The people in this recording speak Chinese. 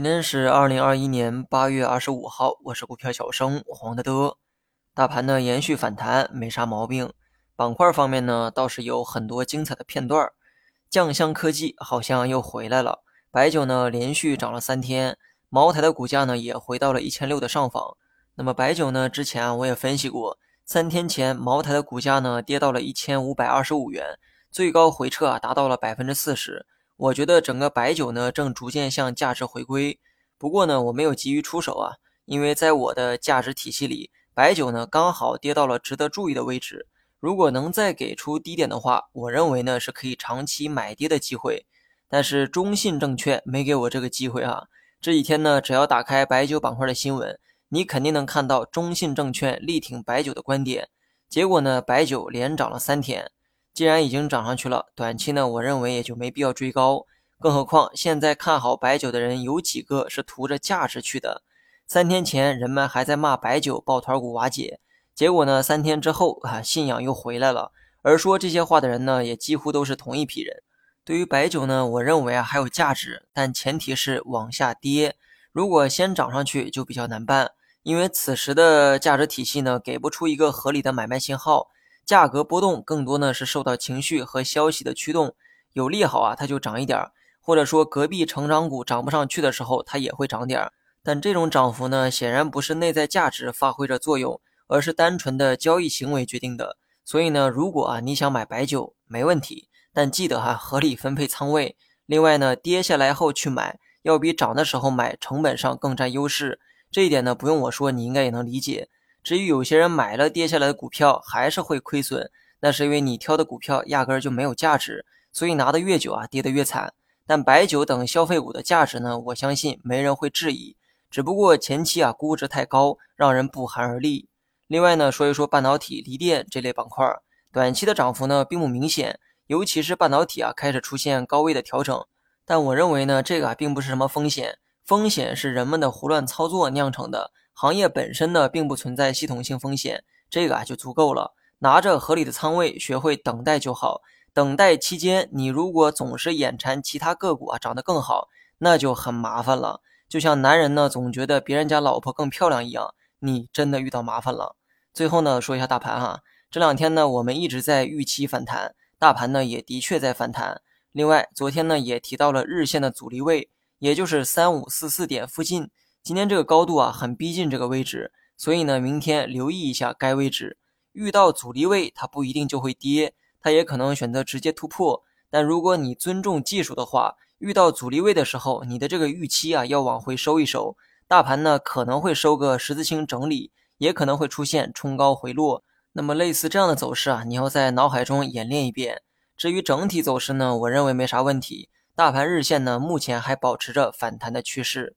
今天是二零二一年八月二十五号，我是股票小生黄德德。大盘呢延续反弹，没啥毛病。板块方面呢倒是有很多精彩的片段。酱香科技好像又回来了，白酒呢连续涨了三天，茅台的股价呢也回到了一千六的上方。那么白酒呢，之前啊我也分析过，三天前茅台的股价呢跌到了一千五百二十五元，最高回撤啊达到了百分之四十。我觉得整个白酒呢正逐渐向价值回归，不过呢我没有急于出手啊，因为在我的价值体系里，白酒呢刚好跌到了值得注意的位置。如果能再给出低点的话，我认为呢是可以长期买跌的机会。但是中信证券没给我这个机会啊！这几天呢，只要打开白酒板块的新闻，你肯定能看到中信证券力挺白酒的观点。结果呢，白酒连涨了三天。既然已经涨上去了，短期呢，我认为也就没必要追高。更何况现在看好白酒的人有几个是图着价值去的？三天前人们还在骂白酒抱团股瓦解，结果呢，三天之后啊，信仰又回来了。而说这些话的人呢，也几乎都是同一批人。对于白酒呢，我认为啊还有价值，但前提是往下跌。如果先涨上去就比较难办，因为此时的价值体系呢，给不出一个合理的买卖信号。价格波动更多呢是受到情绪和消息的驱动，有利好啊，它就涨一点儿；或者说隔壁成长股涨不上去的时候，它也会涨点儿。但这种涨幅呢，显然不是内在价值发挥着作用，而是单纯的交易行为决定的。所以呢，如果啊你想买白酒，没问题，但记得哈合理分配仓位。另外呢，跌下来后去买，要比涨的时候买成本上更占优势。这一点呢，不用我说，你应该也能理解。至于有些人买了跌下来的股票还是会亏损，那是因为你挑的股票压根儿就没有价值，所以拿的越久啊，跌得越惨。但白酒等消费股的价值呢，我相信没人会质疑，只不过前期啊估值太高，让人不寒而栗。另外呢，说一说半导体、锂电这类板块，短期的涨幅呢并不明显，尤其是半导体啊开始出现高位的调整。但我认为呢，这个啊并不是什么风险，风险是人们的胡乱操作酿成的。行业本身呢，并不存在系统性风险，这个啊就足够了。拿着合理的仓位，学会等待就好。等待期间，你如果总是眼馋其他个股啊涨得更好，那就很麻烦了。就像男人呢总觉得别人家老婆更漂亮一样，你真的遇到麻烦了。最后呢，说一下大盘哈，这两天呢我们一直在预期反弹，大盘呢也的确在反弹。另外，昨天呢也提到了日线的阻力位，也就是三五四四点附近。今天这个高度啊，很逼近这个位置，所以呢，明天留意一下该位置。遇到阻力位，它不一定就会跌，它也可能选择直接突破。但如果你尊重技术的话，遇到阻力位的时候，你的这个预期啊，要往回收一收。大盘呢，可能会收个十字星整理，也可能会出现冲高回落。那么类似这样的走势啊，你要在脑海中演练一遍。至于整体走势呢，我认为没啥问题。大盘日线呢，目前还保持着反弹的趋势。